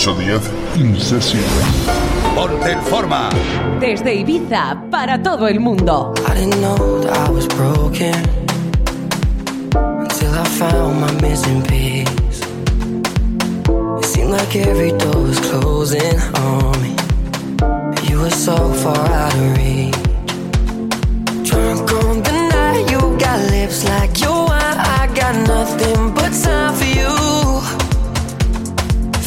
Alfonso Díaz, Incesión. Ponte en forma. Desde Ibiza para todo el mundo. I didn't know that I was broken until I found my missing piece. It seemed like every door was closing on me. You were so far out of reach. Drunk on the night, you got lips like your wine. I got nothing but time for you.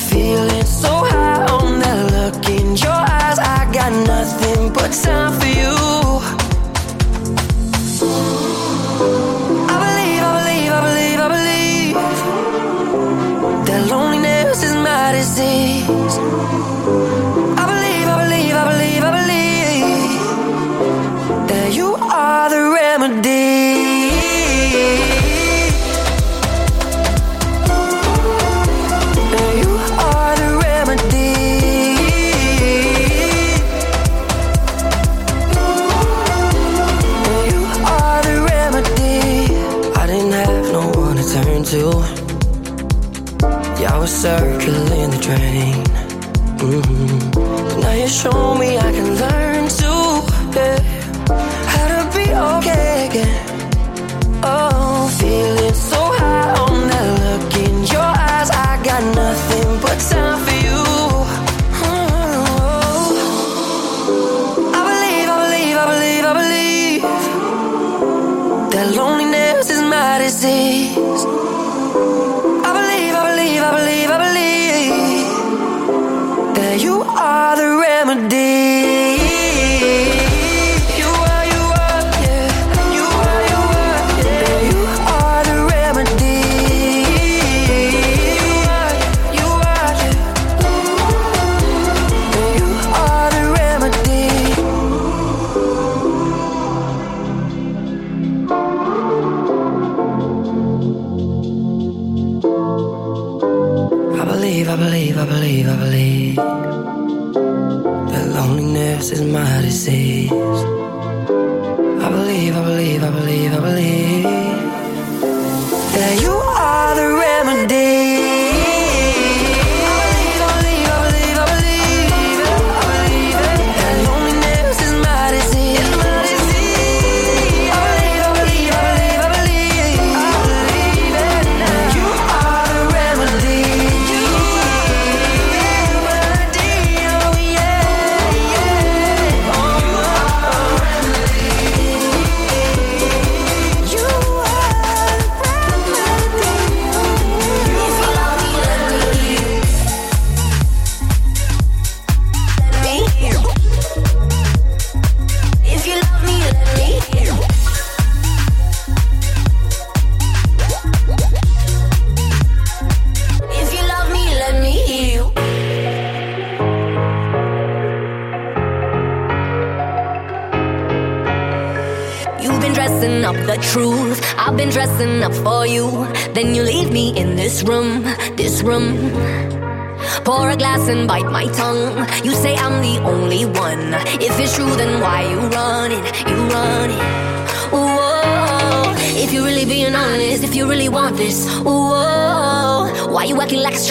Feeling so high on that look in your eyes. I got nothing but time for you. I believe, I believe, I believe, I believe that loneliness is my disease. show me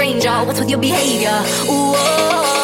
stranger. What's with your behavior? Ooh. Oh, oh, oh.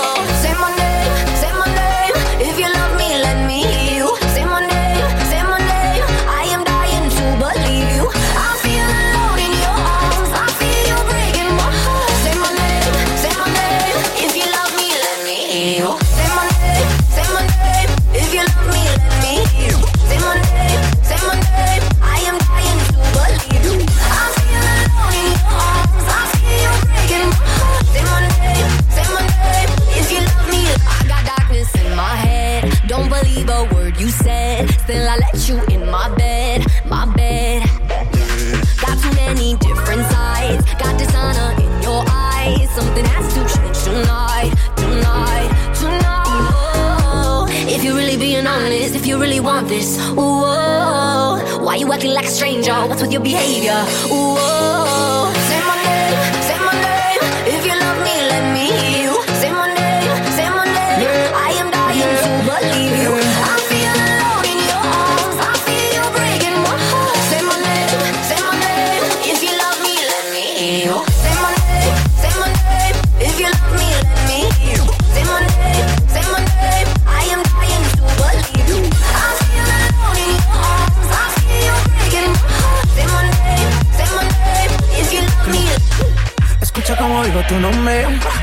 face. Ooh, why you acting like a stranger? What's with your behavior? Whoa. tu nombre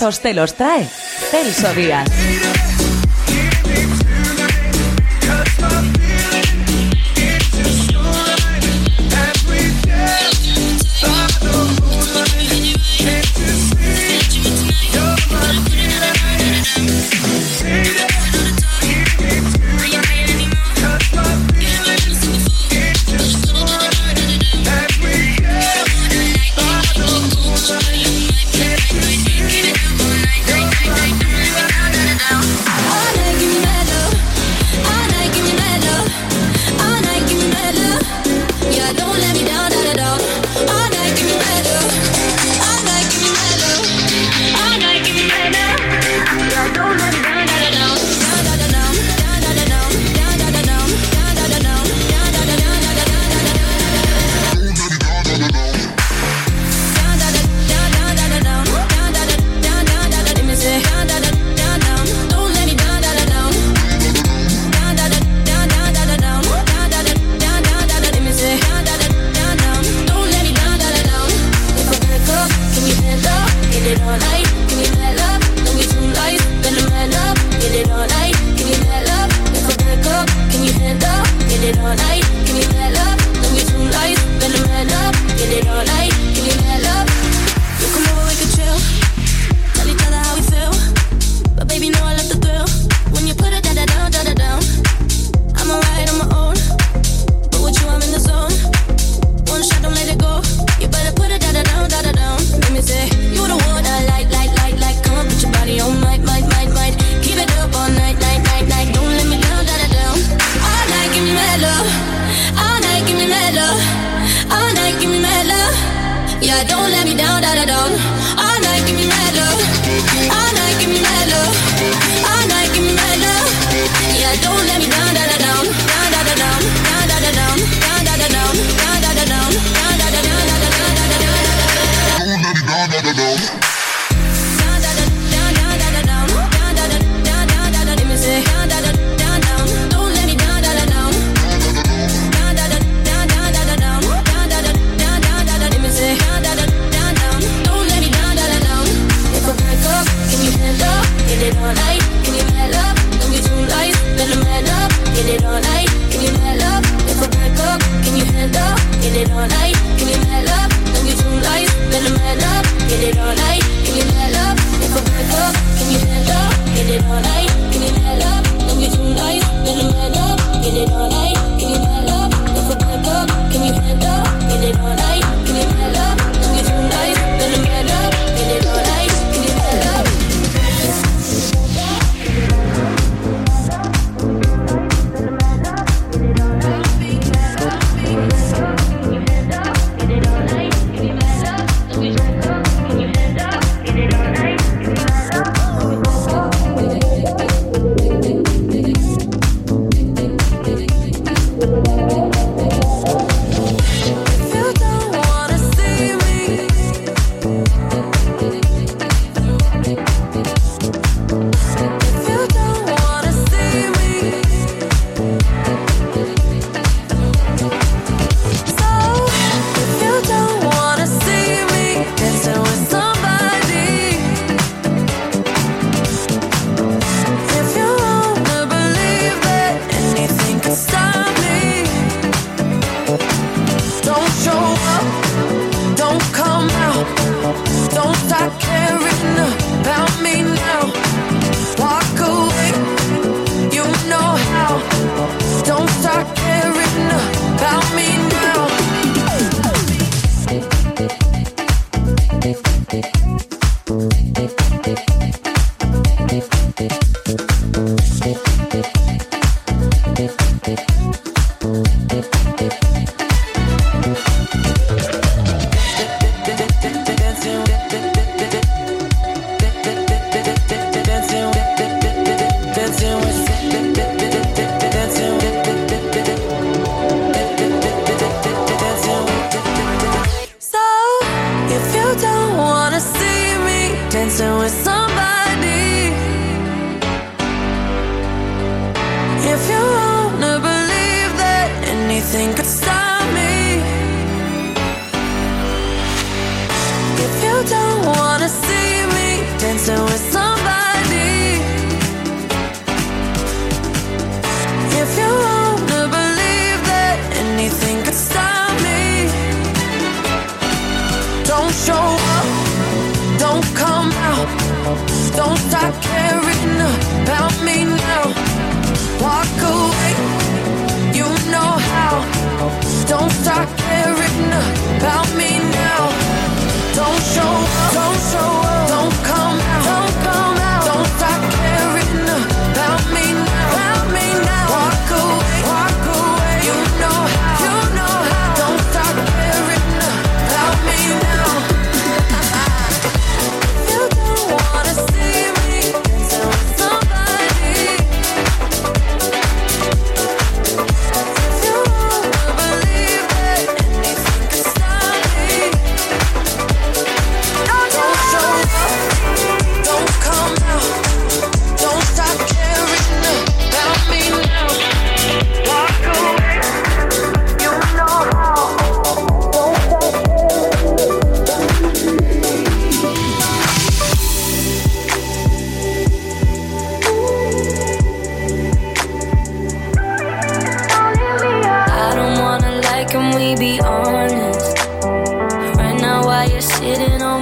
temazos te los trae Celso Díaz.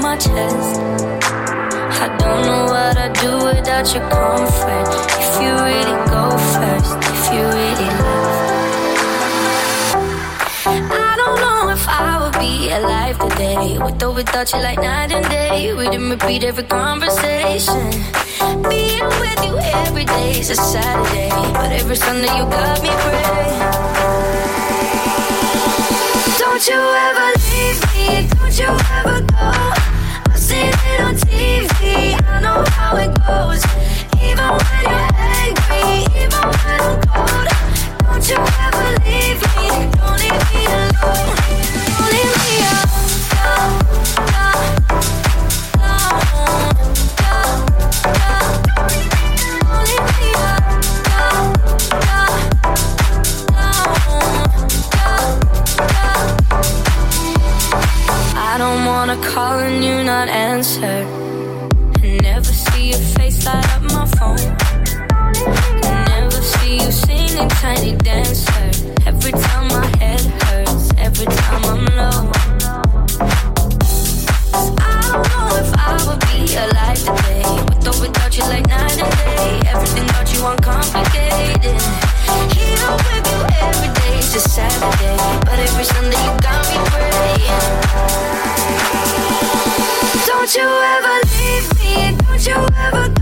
My chest, I don't know what I'd do without your comfort. If you really go first, if you really love. I don't know if I would be alive today with or without you, like night and day. We didn't repeat every conversation. Being with you every day is a Saturday, but every Sunday you got me praying. Don't you ever leave me, don't you ever go. On TV, I know how it goes. Even when you're angry, even when I'm cold. Don't you answer. And never see your face light up my phone. And never see you singing tiny dancer. Every time my head hurts, every time I'm low. I don't know if I would be alive today. Without you, like night and day. Everything about you. Here with you every day, a Saturday. But every Sunday you got me Don't you ever leave me, don't you ever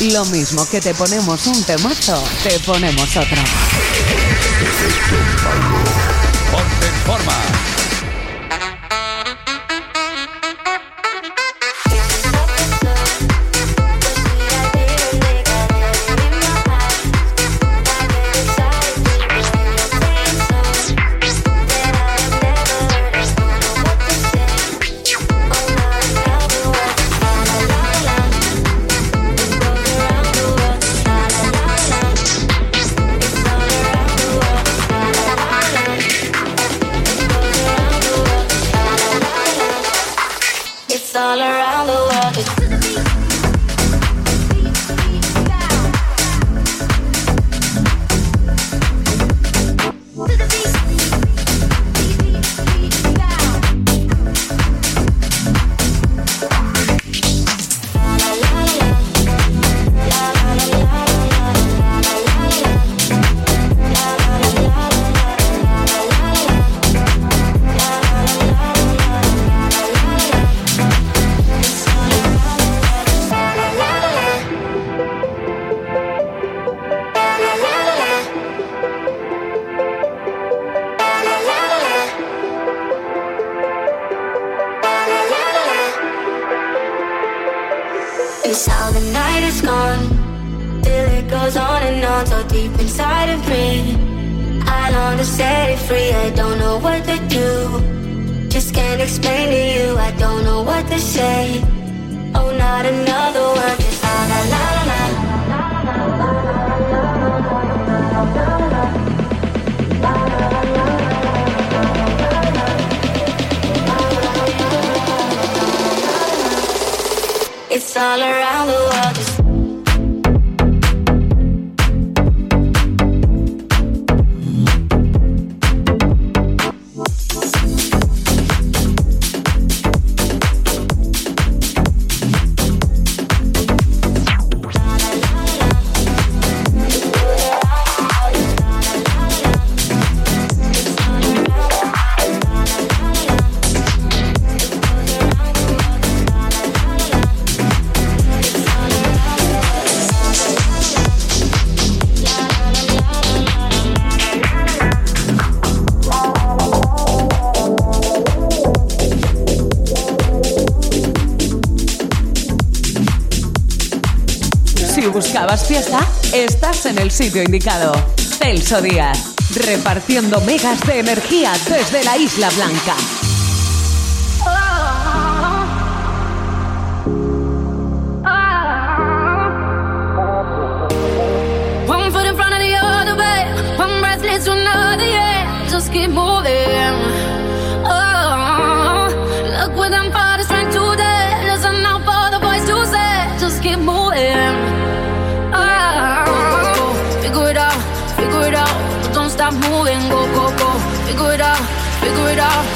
Lo mismo que te ponemos un temazo, te ponemos otro. Ponte en forma. all around the estás en el sitio indicado. Celso Díaz, repartiendo megas de energía desde la Isla Blanca. out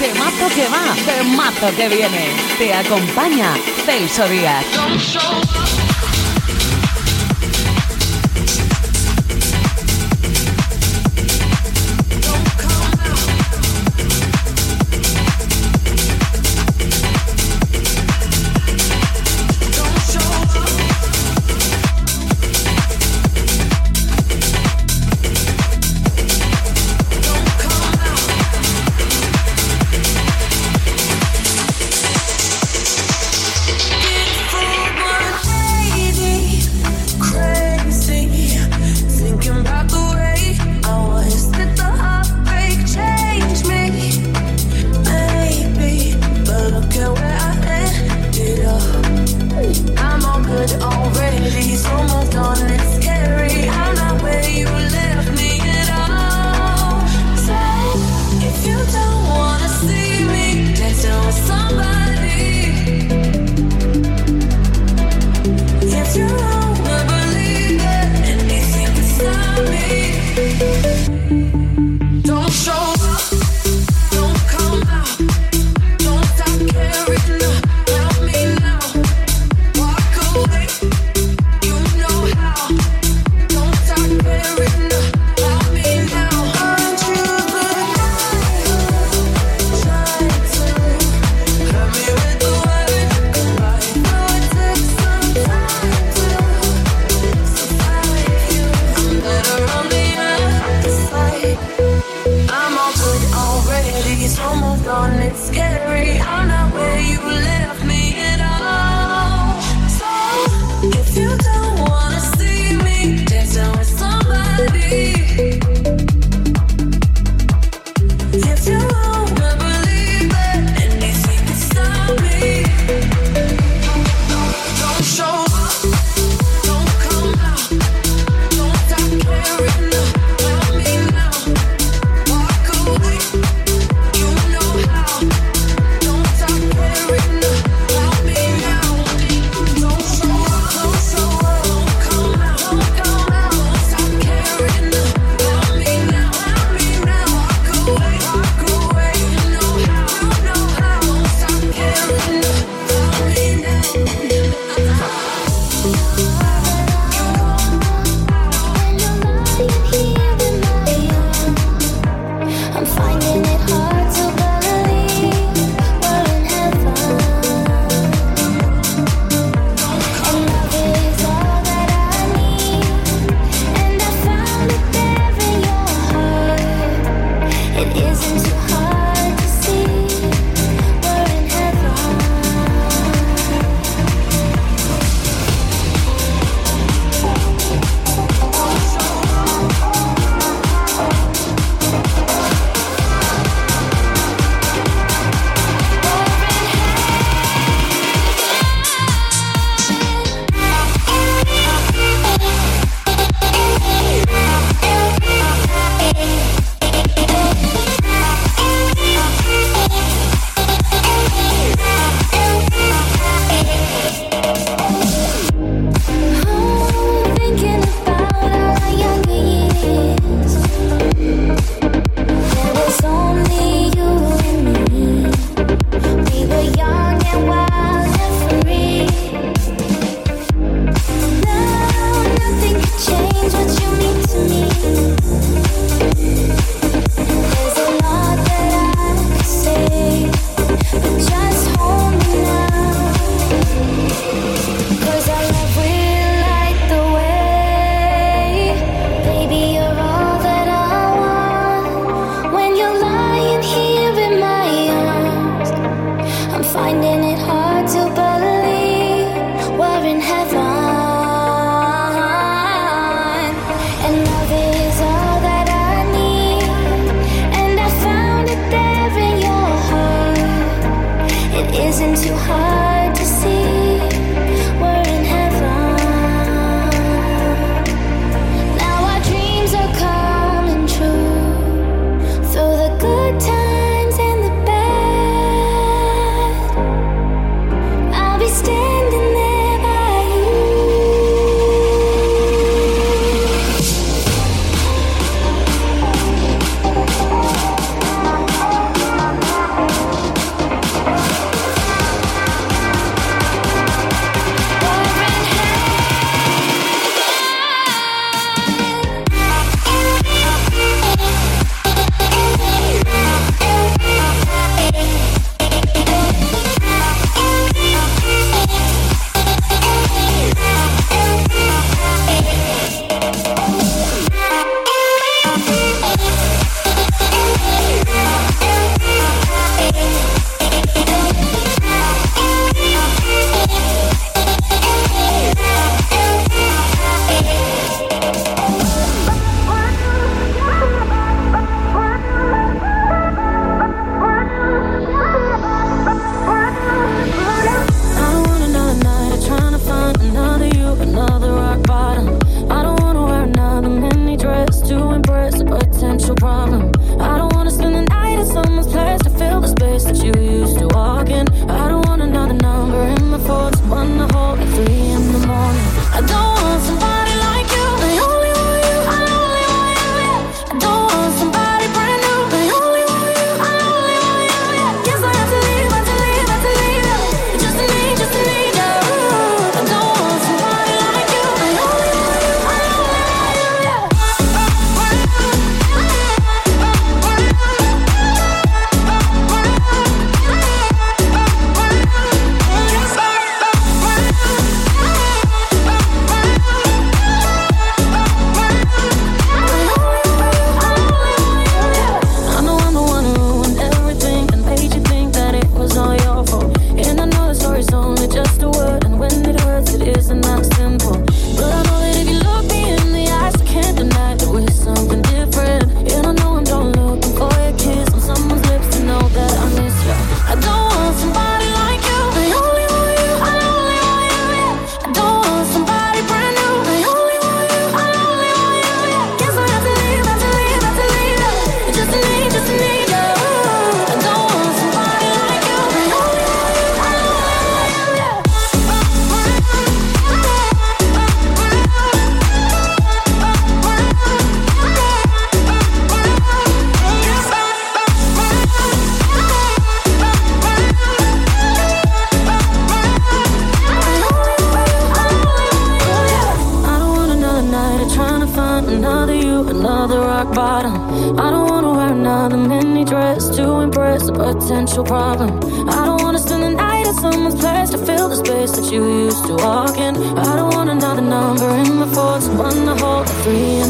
que va, temazo que viene. Te acompaña Celso Díaz. your problem. I don't wanna spend the night at someone's place to fill the space that you used to walk in. I don't want another number in my phone, one to hold three three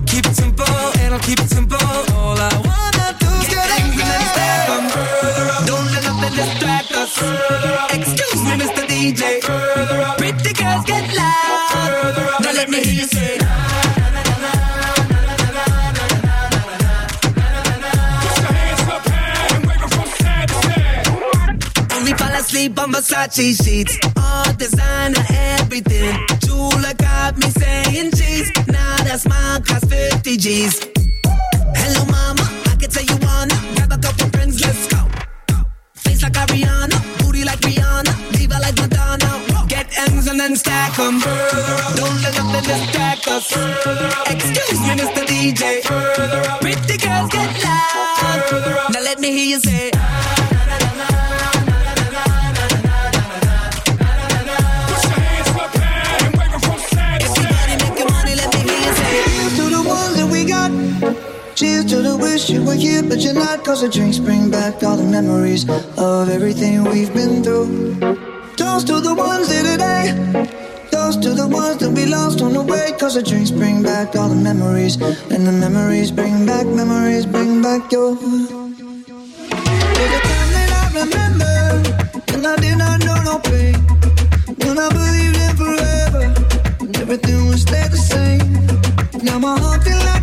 DJ. Pretty girls get loud. Now let me hear you say. Sleep on Versace sheets, all designer everything. Jewel got me saying cheese. Now that smile costs 50 G's. and stack them. Don't let nothing distract us. Excuse me, Mr. DJ. Pretty girls get loud. Now let me hear you say. Cheers to the wish you were here, but you're not. Cause the drinks bring back all the memories of everything we've been through. Toast to the ones in today. Toast to the ones that we lost on the way. Cause the drinks bring back all the memories. And the memories bring back, memories bring back your. The time that I remember, when I did not know no pain. When I believed in forever, and everything would stay the same. Now my heart feels like.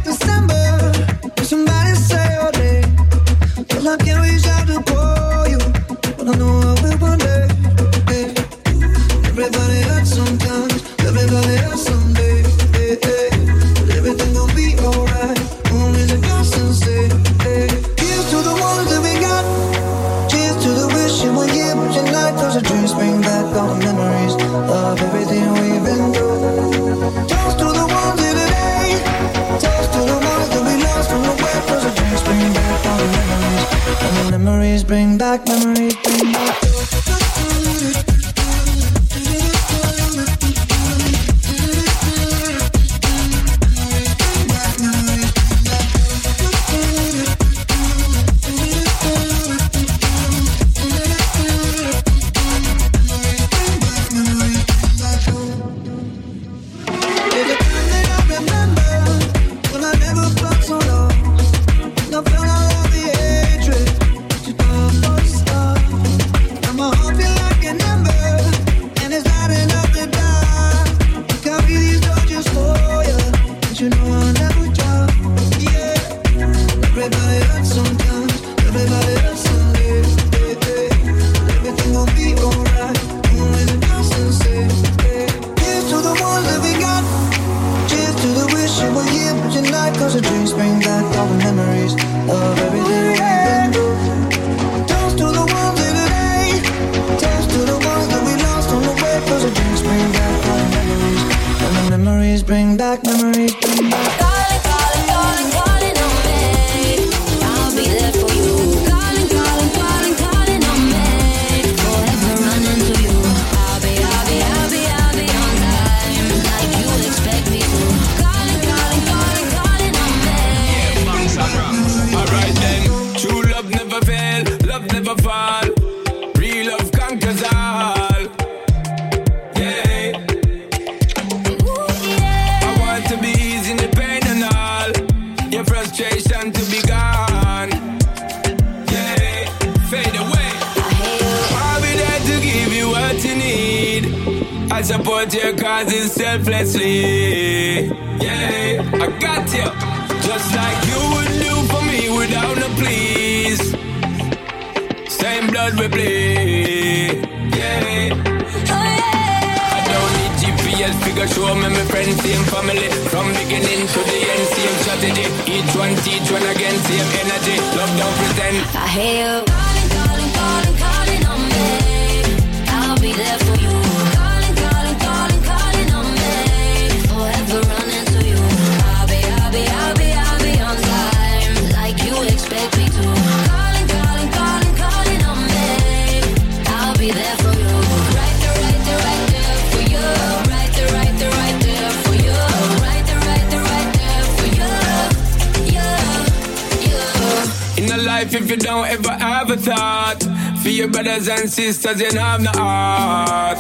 sisters, you know I'm the art.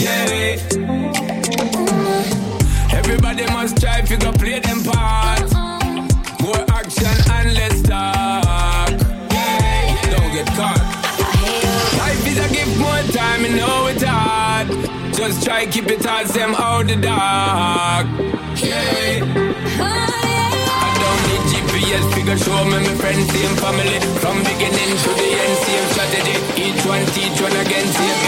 Yeah. Everybody must try if you go play them part. More action and less talk. Yeah. Don't get caught. Life is a gift, more time, you know it's hard. Just try keep it hard, them out the dark. Yeah. I don't need GPS, figure show me my friends and family. one again, see